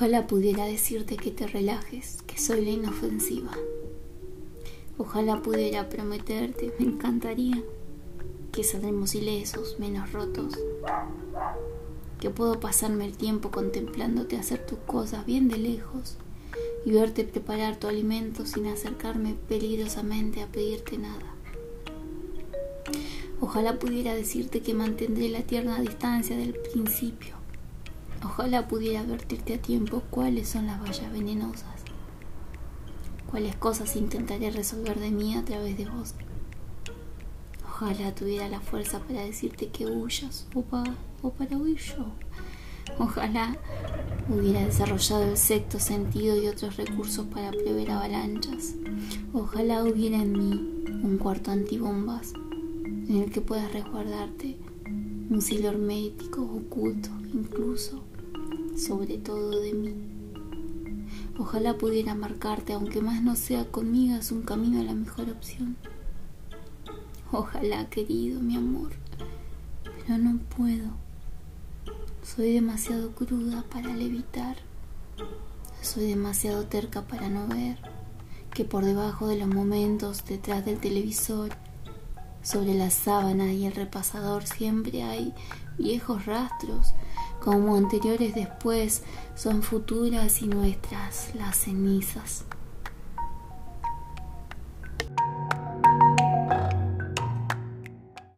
Ojalá pudiera decirte que te relajes, que soy la inofensiva. Ojalá pudiera prometerte, me encantaría, que saldremos ilesos, menos rotos. Que puedo pasarme el tiempo contemplándote hacer tus cosas bien de lejos y verte preparar tu alimento sin acercarme peligrosamente a pedirte nada. Ojalá pudiera decirte que mantendré la tierna distancia del principio Ojalá pudiera advertirte a tiempo cuáles son las vallas venenosas, cuáles cosas intentaré resolver de mí a través de vos. Ojalá tuviera la fuerza para decirte que huyas o, o para huir yo. Ojalá hubiera desarrollado el sexto sentido y otros recursos para prever avalanchas. Ojalá hubiera en mí un cuarto antibombas en el que puedas resguardarte, un silo hermético oculto incluso sobre todo de mí. Ojalá pudiera marcarte, aunque más no sea conmigo, es un camino a la mejor opción. Ojalá, querido, mi amor, pero no puedo. Soy demasiado cruda para levitar. Soy demasiado terca para no ver que por debajo de los momentos, detrás del televisor, sobre la sábana y el repasador siempre hay viejos rastros como anteriores después son futuras y nuestras las cenizas.